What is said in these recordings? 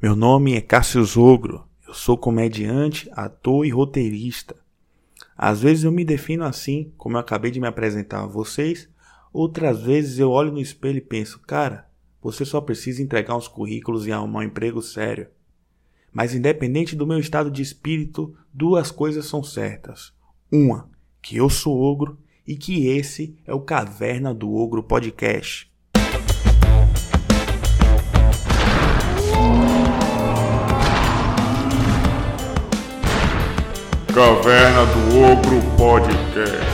Meu nome é Cássio Zogro. Eu sou comediante, ator e roteirista. Às vezes eu me defino assim, como eu acabei de me apresentar a vocês. Outras vezes eu olho no espelho e penso, cara, você só precisa entregar uns currículos e arrumar um emprego sério. Mas independente do meu estado de espírito, duas coisas são certas. Uma, que eu sou ogro e que esse é o Caverna do Ogro Podcast. Caverna do Ogro Podcast.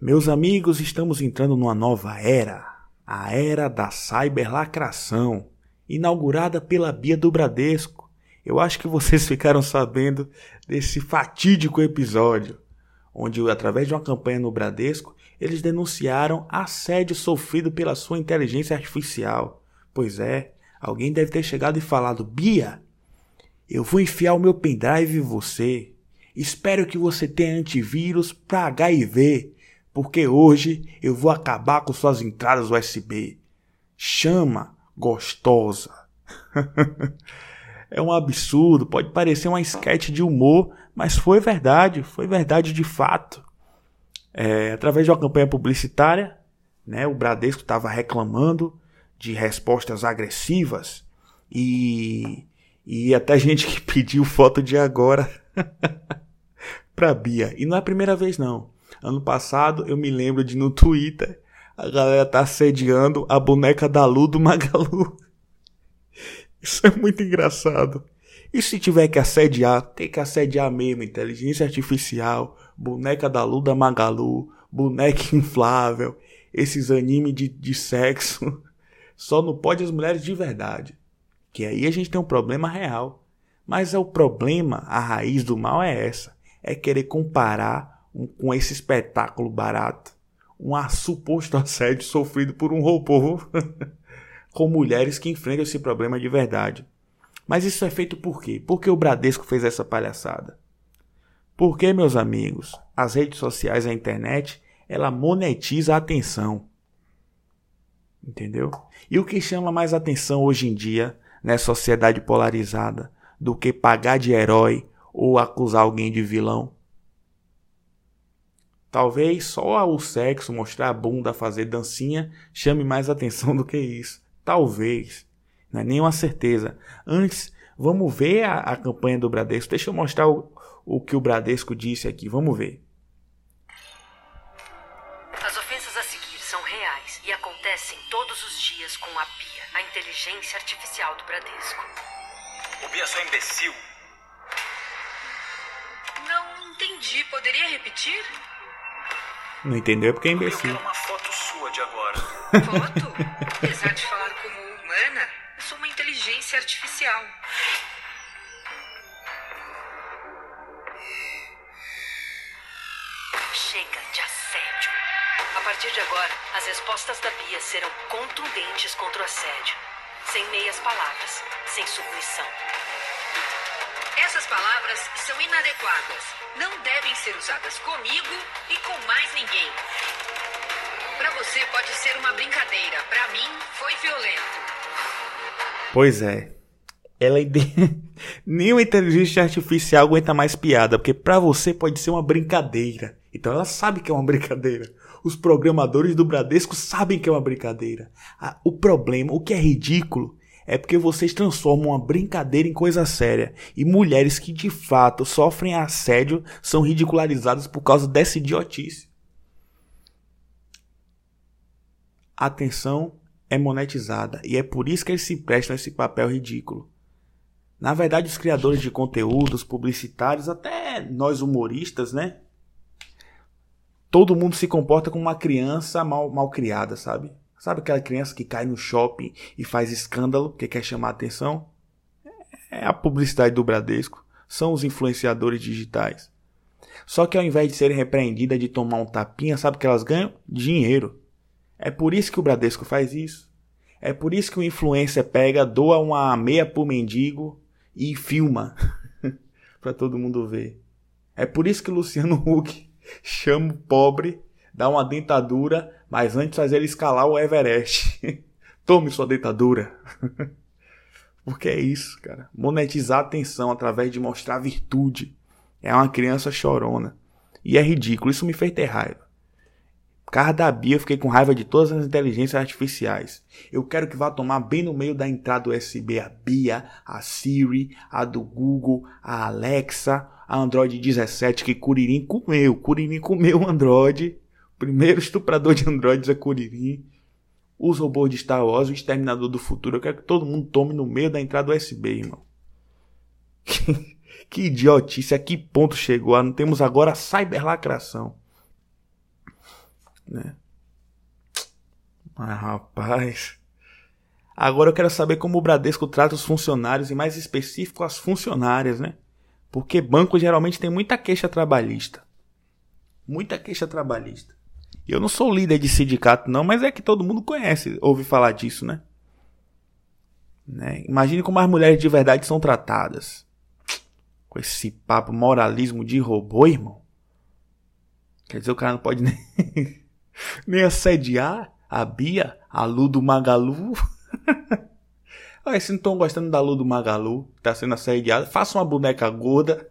Meus amigos, estamos entrando numa nova era, a era da cyberlacração, inaugurada pela Bia do Bradesco. Eu acho que vocês ficaram sabendo desse fatídico episódio, onde através de uma campanha no Bradesco, eles denunciaram assédio sofrido pela sua inteligência artificial. Pois é, alguém deve ter chegado e falado: "Bia, eu vou enfiar o meu pendrive em você. Espero que você tenha antivírus para HIV, porque hoje eu vou acabar com suas entradas USB. Chama gostosa. é um absurdo, pode parecer uma sketch de humor, mas foi verdade, foi verdade de fato. É, através de uma campanha publicitária, né, o Bradesco estava reclamando de respostas agressivas e e até gente que pediu foto de agora pra Bia. E não é a primeira vez, não. Ano passado eu me lembro de no Twitter a galera tá assediando a boneca da Lu do Magalu. Isso é muito engraçado. E se tiver que assediar, tem que assediar mesmo. Inteligência artificial, boneca da Lu da Magalu, boneca inflável, esses animes de, de sexo. Só não pode as mulheres de verdade. Que aí a gente tem um problema real. Mas é o problema, a raiz do mal é essa: é querer comparar um, com esse espetáculo barato um suposto assédio sofrido por um robô com mulheres que enfrentam esse problema de verdade. Mas isso é feito por quê? Por que o Bradesco fez essa palhaçada? Porque, meus amigos, as redes sociais a internet, ela monetiza a atenção. Entendeu? E o que chama mais atenção hoje em dia nessa sociedade polarizada do que pagar de herói ou acusar alguém de vilão. Talvez só o sexo, mostrar a bunda, fazer dancinha chame mais atenção do que isso. Talvez. Não é nenhuma certeza. Antes, vamos ver a, a campanha do Bradesco. Deixa eu mostrar o, o que o Bradesco disse aqui. Vamos ver. Acontecem todos os dias com a PIA a inteligência artificial do Bradesco. O Bia é só imbecil. Não entendi. Poderia repetir? Não entendeu porque é Eu imbecil. quero uma foto sua de agora. Foto? Apesar de falar como humana, eu sou uma inteligência artificial. Chega de partir de agora, as respostas da Bia serão contundentes contra o assédio. Sem meias palavras, sem submissão. Essas palavras são inadequadas. Não devem ser usadas comigo e com mais ninguém. Pra você pode ser uma brincadeira. Pra mim, foi violento. Pois é. Ela ide... Nenhuma inteligência artificial aguenta mais piada, porque pra você pode ser uma brincadeira. Então ela sabe que é uma brincadeira. Os programadores do Bradesco sabem que é uma brincadeira. O problema, o que é ridículo, é porque vocês transformam uma brincadeira em coisa séria. E mulheres que de fato sofrem assédio são ridicularizadas por causa dessa idiotice. A atenção é monetizada e é por isso que eles se prestam a esse papel ridículo. Na verdade, os criadores de conteúdos, publicitários, até nós humoristas, né? Todo mundo se comporta como uma criança mal, mal criada, sabe? Sabe aquela criança que cai no shopping e faz escândalo, que quer chamar atenção? É a publicidade do Bradesco. São os influenciadores digitais. Só que ao invés de serem repreendidas de tomar um tapinha, sabe o que elas ganham? Dinheiro. É por isso que o Bradesco faz isso. É por isso que o influencer pega, doa uma meia pro mendigo e filma para todo mundo ver. É por isso que o Luciano Huck chama o pobre, dá uma dentadura, mas antes faz ele escalar o Everest. Tome sua deitadura. Porque é isso, cara. Monetizar a atenção através de mostrar virtude. É uma criança chorona. E é ridículo. Isso me fez ter raiva. Por causa da Bia, eu fiquei com raiva de todas as inteligências artificiais. Eu quero que vá tomar bem no meio da entrada USB a Bia, a Siri, a do Google, a Alexa, a Android 17 que Curirim comeu. Curirim comeu o Android. Primeiro estuprador de Androids é Curirim. Os robôs de Star Wars, o Exterminador do Futuro. Eu quero que todo mundo tome no meio da entrada USB, irmão. que idiotice, a que ponto chegou? Ah, não temos agora a cyberlacração né? Mas rapaz. Agora eu quero saber como o Bradesco trata os funcionários e mais específico as funcionárias, né? Porque banco geralmente tem muita queixa trabalhista. Muita queixa trabalhista. Eu não sou líder de sindicato não, mas é que todo mundo conhece, ouve falar disso, né? né? Imagine como as mulheres de verdade são tratadas. Com esse papo moralismo de robô, irmão. Quer dizer, o cara não pode nem nem assediar a Bia, a Lu do Magalu. Aí, se não estão gostando da Lu do Magalu, tá sendo assediada, faça uma boneca gorda.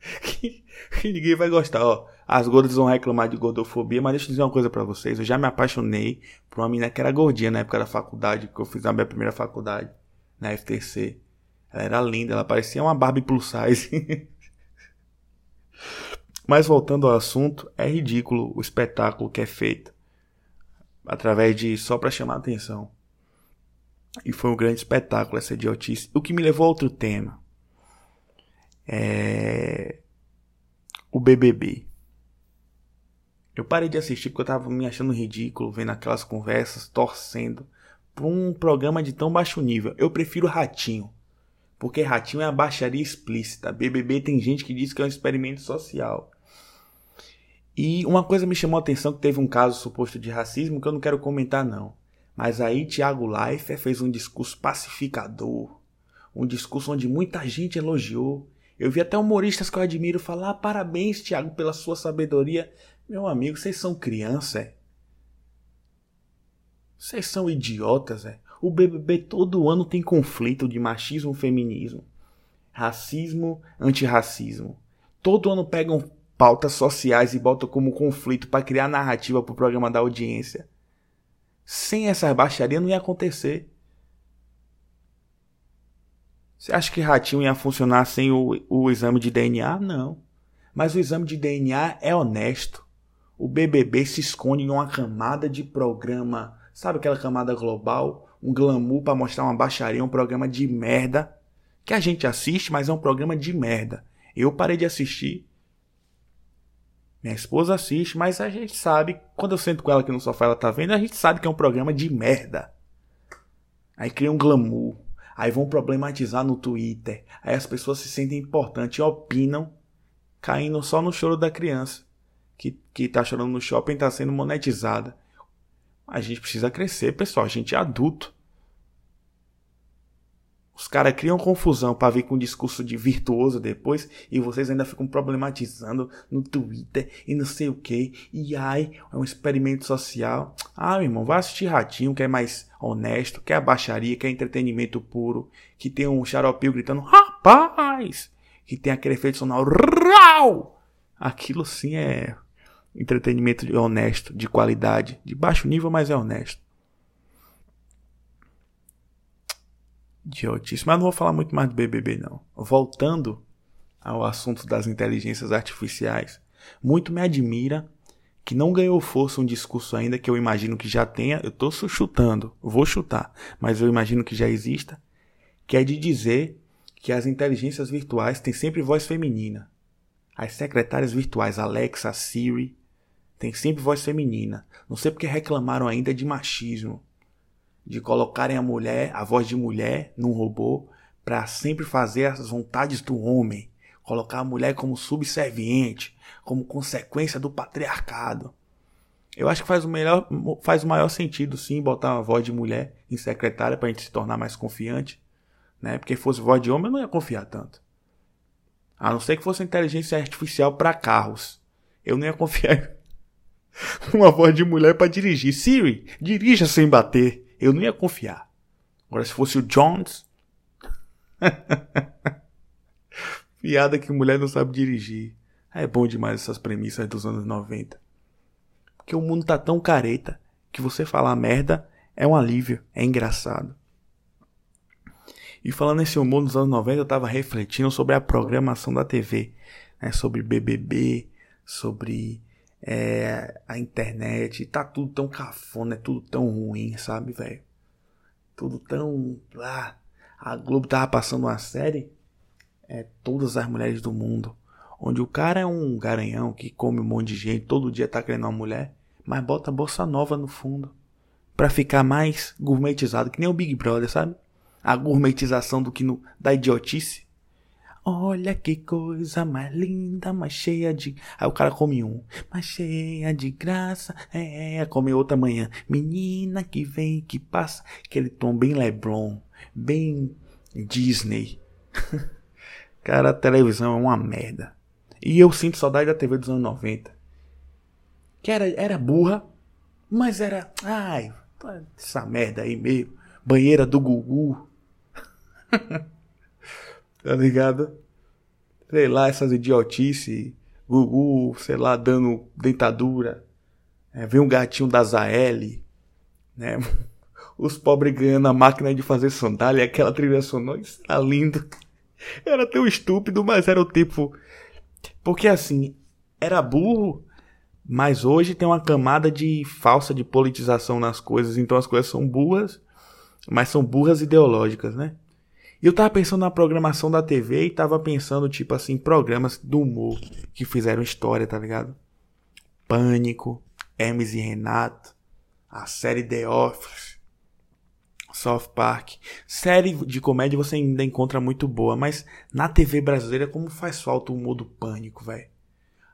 Que, que, ninguém vai gostar, ó. As gordas vão reclamar de gordofobia, mas deixa eu dizer uma coisa para vocês. Eu já me apaixonei por uma menina que era gordinha na época da faculdade, que eu fiz a minha primeira faculdade, na FTC. Ela era linda, ela parecia uma Barbie plus size. Mas voltando ao assunto, é ridículo o espetáculo que é feito através de só para chamar atenção. E foi um grande espetáculo essa idiotice. O que me levou a outro tema. É o BBB. Eu parei de assistir porque eu tava me achando ridículo vendo aquelas conversas, torcendo por um programa de tão baixo nível. Eu prefiro Ratinho. Porque Ratinho é a baixaria explícita. BBB tem gente que diz que é um experimento social. E uma coisa me chamou a atenção que teve um caso suposto de racismo que eu não quero comentar não. Mas aí Tiago Leifert fez um discurso pacificador, um discurso onde muita gente elogiou. Eu vi até humoristas que eu admiro falar: ah, "Parabéns, Tiago, pela sua sabedoria". Meu amigo, vocês são crianças, é? Vocês são idiotas, é? O BBB todo ano tem conflito de machismo, feminismo, racismo, antirracismo. Todo ano pegam pautas sociais e bota como conflito para criar narrativa para o programa da audiência. Sem essa baixaria não ia acontecer. Você acha que Ratinho ia funcionar sem o, o exame de DNA? Não. Mas o exame de DNA é honesto. O BBB se esconde em uma camada de programa, sabe aquela camada global? Um glamour para mostrar uma baixaria, um programa de merda. Que a gente assiste, mas é um programa de merda. Eu parei de assistir minha esposa assiste, mas a gente sabe, quando eu sento com ela aqui no sofá, ela tá vendo, a gente sabe que é um programa de merda. Aí cria um glamour. Aí vão problematizar no Twitter. Aí as pessoas se sentem importantes e opinam, caindo só no choro da criança. Que, que tá chorando no shopping tá sendo monetizada. A gente precisa crescer, pessoal. A gente é adulto. Os caras criam confusão para vir com um discurso de virtuoso depois e vocês ainda ficam problematizando no Twitter e não sei o que. E ai, é um experimento social. Ah, meu irmão, vai assistir Ratinho, que é mais honesto, que é baixaria, que é entretenimento puro, que tem um xaropio gritando, rapaz! Que tem aquele efeito sonoro, rau! Aquilo sim é entretenimento honesto, de qualidade, de baixo nível, mas é honesto. Idiotice. Mas não vou falar muito mais do BBB, não. Voltando ao assunto das inteligências artificiais, muito me admira que não ganhou força um discurso ainda que eu imagino que já tenha, eu estou chutando, vou chutar, mas eu imagino que já exista, que é de dizer que as inteligências virtuais têm sempre voz feminina. As secretárias virtuais Alexa, Siri, têm sempre voz feminina. Não sei porque reclamaram ainda de machismo de colocarem a mulher, a voz de mulher, num robô para sempre fazer as vontades do homem, colocar a mulher como subserviente, como consequência do patriarcado. Eu acho que faz o melhor, faz o maior sentido sim botar uma voz de mulher em secretária para a gente se tornar mais confiante, né? Porque fosse voz de homem eu não ia confiar tanto. A não ser que fosse inteligência artificial para carros. Eu não ia confiar uma voz de mulher para dirigir. Siri, dirija sem bater. Eu não ia confiar. Agora, se fosse o Jones. Piada que mulher não sabe dirigir. É bom demais essas premissas dos anos 90. Porque o mundo tá tão careta que você falar merda é um alívio, é engraçado. E falando nesse humor dos anos 90, eu tava refletindo sobre a programação da TV, né? sobre BBB, sobre é, a internet. Tá tudo tão cafona, é tudo tão ruim, sabe, velho? Tudo tão. Ah, a Globo tava passando uma série, é Todas as Mulheres do Mundo, onde o cara é um garanhão que come um monte de gente, todo dia tá querendo uma mulher, mas bota bossa nova no fundo. Pra ficar mais gourmetizado, que nem o Big Brother, sabe? A gourmetização do que no, da idiotice. Olha que coisa mais linda, mais cheia de. Aí o cara come um, mais cheia de graça. É, come outra manhã. Menina que vem, que passa. Aquele tom bem Leblon, bem Disney. cara, a televisão é uma merda. E eu sinto saudade da TV dos anos 90. Que era, era burra, mas era. Ai, essa merda aí meio. Banheira do Gugu. tá ligado? Sei lá, essas idiotices. Gugu, sei lá, dando dentadura. É, vem um gatinho da Zael. Né? Os pobres ganhando a máquina de fazer sandália. Aquela trilha sonora. Isso tá lindo. Era tão estúpido, mas era o tipo. Porque assim, era burro, mas hoje tem uma camada de falsa de politização nas coisas. Então as coisas são burras, mas são burras ideológicas, né? Eu tava pensando na programação da TV e tava pensando, tipo assim, programas do humor que fizeram história, tá ligado? Pânico, Hermes e Renato, a série The Office, South Park. Série de comédia você ainda encontra muito boa, mas na TV brasileira como faz falta o humor do Pânico, velho.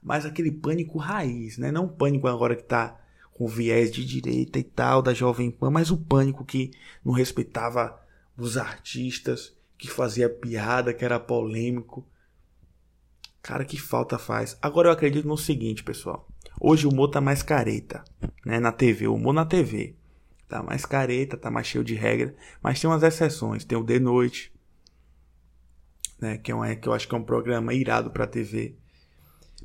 Mas aquele Pânico raiz, né? Não Pânico agora que tá com viés de direita e tal, da Jovem Pan, mas o Pânico que não respeitava os artistas, que fazia piada, que era polêmico. Cara, que falta faz. Agora eu acredito no seguinte, pessoal. Hoje o humor tá mais careta, né? Na TV, o humor na TV. Tá mais careta, tá mais cheio de regra. Mas tem umas exceções. Tem o De Noite, né? Que, é um, que eu acho que é um programa irado pra TV.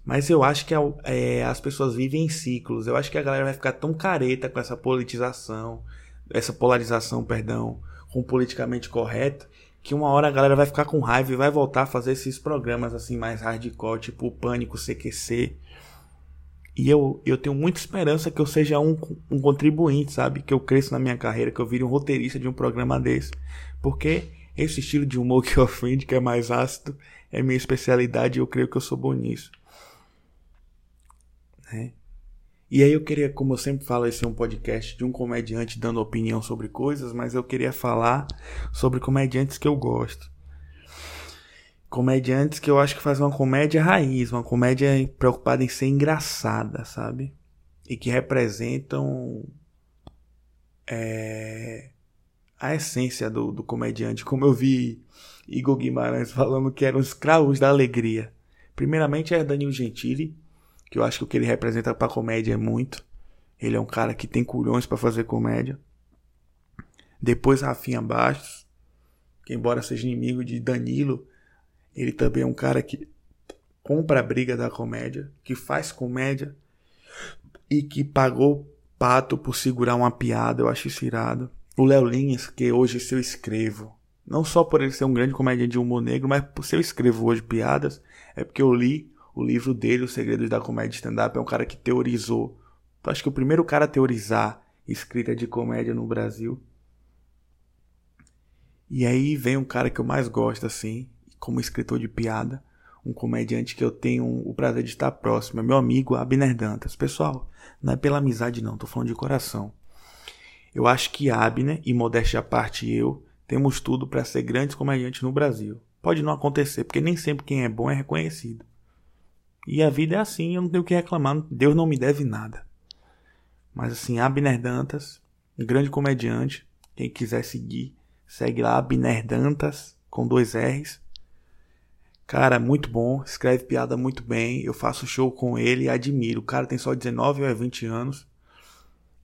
Mas eu acho que é, é, as pessoas vivem em ciclos. Eu acho que a galera vai ficar tão careta com essa politização, essa polarização, perdão, com o politicamente correto, que uma hora a galera vai ficar com raiva e vai voltar a fazer esses programas assim mais hardcore, tipo o Pânico, CQC. E eu, eu tenho muita esperança que eu seja um, um contribuinte, sabe? Que eu cresça na minha carreira, que eu vire um roteirista de um programa desse. Porque esse estilo de humor que ofende, que é mais ácido, é minha especialidade e eu creio que eu sou bom nisso. Né? E aí eu queria, como eu sempre falo, esse é um podcast de um comediante dando opinião sobre coisas, mas eu queria falar sobre comediantes que eu gosto. Comediantes que eu acho que fazem uma comédia raiz, uma comédia preocupada em ser engraçada, sabe? E que representam é, a essência do, do comediante. Como eu vi Igor Guimarães falando que eram escravos da alegria. Primeiramente é Danilo Gentili, que eu acho que o que ele representa pra comédia é muito. Ele é um cara que tem culhões para fazer comédia. Depois Rafinha Bastos, que embora seja inimigo de Danilo, ele também é um cara que compra a briga da comédia, que faz comédia e que pagou pato por segurar uma piada, eu acho isso irado. O Léo que hoje se eu escrevo, não só por ele ser um grande comediante de humor negro, mas por se eu escrevo hoje piadas, é porque eu li o livro dele, Os Segredos da Comédia Stand-Up, é um cara que teorizou. Então, acho que o primeiro cara a teorizar escrita de comédia no Brasil. E aí vem um cara que eu mais gosto, assim, como escritor de piada. Um comediante que eu tenho o prazer de estar próximo. É meu amigo Abner Dantas. Pessoal, não é pela amizade, não, tô falando de coração. Eu acho que Abner, e modéstia à parte eu, temos tudo para ser grandes comediantes no Brasil. Pode não acontecer, porque nem sempre quem é bom é reconhecido. E a vida é assim, eu não tenho o que reclamar. Deus não me deve nada. Mas assim, Abner Dantas, um grande comediante. Quem quiser seguir, segue lá, Abner Dantas, com dois R's. Cara, muito bom, escreve piada muito bem. Eu faço show com ele admiro. O cara tem só 19 ou 20 anos.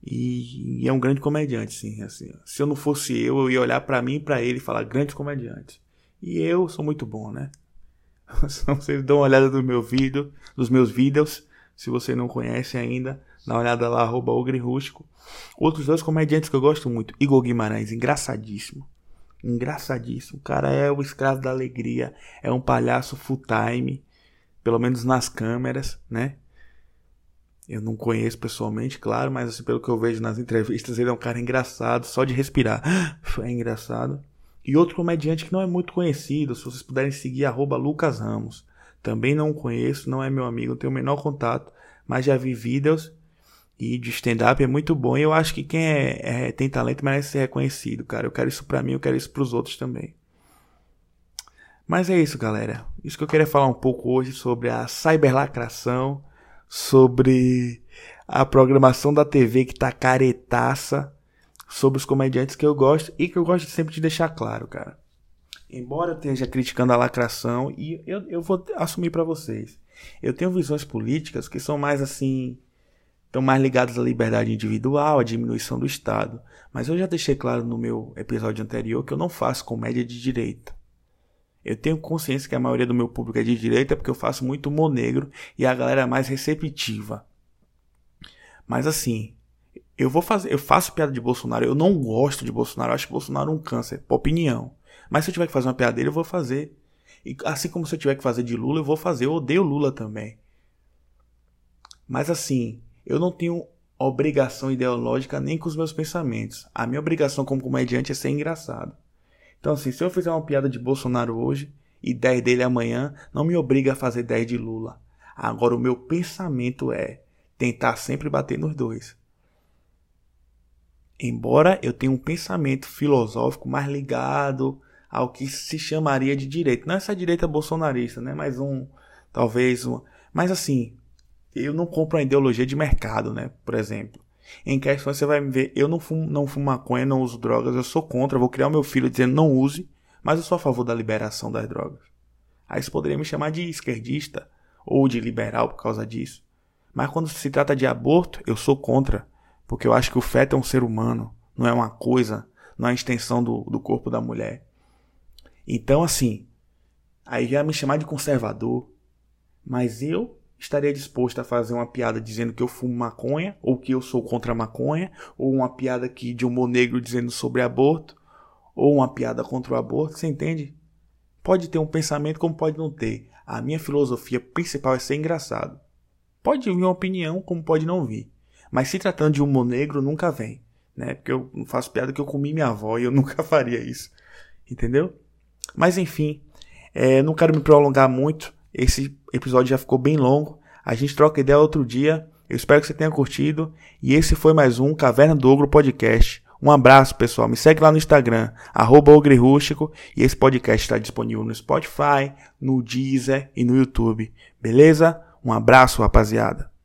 E, é um grande comediante, sim. Assim, se eu não fosse eu, eu ia olhar para mim e pra ele e falar grande comediante. E eu sou muito bom, né? Vocês dão uma olhada no meu vídeo, dos meus vídeos. Se você não conhece ainda, dá uma olhada lá, arroba. Outros dois comediantes que eu gosto muito. Igor Guimarães, engraçadíssimo. Engraçadíssimo. O cara é o escravo da alegria. É um palhaço full time. Pelo menos nas câmeras, né? Eu não conheço pessoalmente, claro, mas assim, pelo que eu vejo nas entrevistas, ele é um cara engraçado, só de respirar. É engraçado. E outro comediante que não é muito conhecido, se vocês puderem seguir, arroba Lucas Ramos. Também não conheço, não é meu amigo, não tenho o menor contato, mas já vi vídeos e de stand-up é muito bom. E eu acho que quem é, é, tem talento merece ser reconhecido, cara. Eu quero isso pra mim, eu quero isso pros outros também. Mas é isso, galera. Isso que eu queria falar um pouco hoje sobre a cyberlacração, sobre a programação da TV que tá caretaça sobre os comediantes que eu gosto e que eu gosto sempre de deixar claro, cara. Embora eu esteja criticando a lacração, e eu, eu vou assumir para vocês, eu tenho visões políticas que são mais assim, estão mais ligadas à liberdade individual, à diminuição do Estado. Mas eu já deixei claro no meu episódio anterior que eu não faço comédia de direita. Eu tenho consciência que a maioria do meu público é de direita porque eu faço muito humor negro e a galera é mais receptiva. Mas assim, eu vou fazer, eu faço piada de Bolsonaro, eu não gosto de Bolsonaro, eu acho Bolsonaro um câncer, por opinião. Mas se eu tiver que fazer uma piada dele, eu vou fazer. E assim como se eu tiver que fazer de Lula, eu vou fazer. Eu odeio Lula também. Mas assim, eu não tenho obrigação ideológica nem com os meus pensamentos. A minha obrigação como comediante é ser engraçado. Então assim, se eu fizer uma piada de Bolsonaro hoje e 10 dele amanhã, não me obriga a fazer 10 de Lula. Agora o meu pensamento é tentar sempre bater nos dois. Embora eu tenha um pensamento filosófico mais ligado ao que se chamaria de direita. Não essa direita bolsonarista, né? Mas um. Talvez um. Mas assim, eu não compro a ideologia de mercado, né? Por exemplo. Em questões você vai me ver, eu não fumo, não fumo maconha, não uso drogas, eu sou contra, vou criar o meu filho dizendo não use, mas eu sou a favor da liberação das drogas. Aí você poderia me chamar de esquerdista ou de liberal por causa disso. Mas quando se trata de aborto, eu sou contra. Porque eu acho que o feto é um ser humano, não é uma coisa, não é a extensão do, do corpo da mulher. Então, assim, aí já me chamar de conservador, mas eu estaria disposto a fazer uma piada dizendo que eu fumo maconha, ou que eu sou contra a maconha, ou uma piada aqui de humor negro dizendo sobre aborto, ou uma piada contra o aborto, você entende? Pode ter um pensamento como pode não ter. A minha filosofia principal é ser engraçado. Pode vir uma opinião como pode não vir. Mas se tratando de humor negro, nunca vem. Né? Porque eu faço piada que eu comi minha avó e eu nunca faria isso. Entendeu? Mas enfim, é, não quero me prolongar muito. Esse episódio já ficou bem longo. A gente troca ideia outro dia. Eu espero que você tenha curtido. E esse foi mais um Caverna do Ogro Podcast. Um abraço, pessoal. Me segue lá no Instagram, arroba. E esse podcast está disponível no Spotify, no Deezer e no YouTube. Beleza? Um abraço, rapaziada.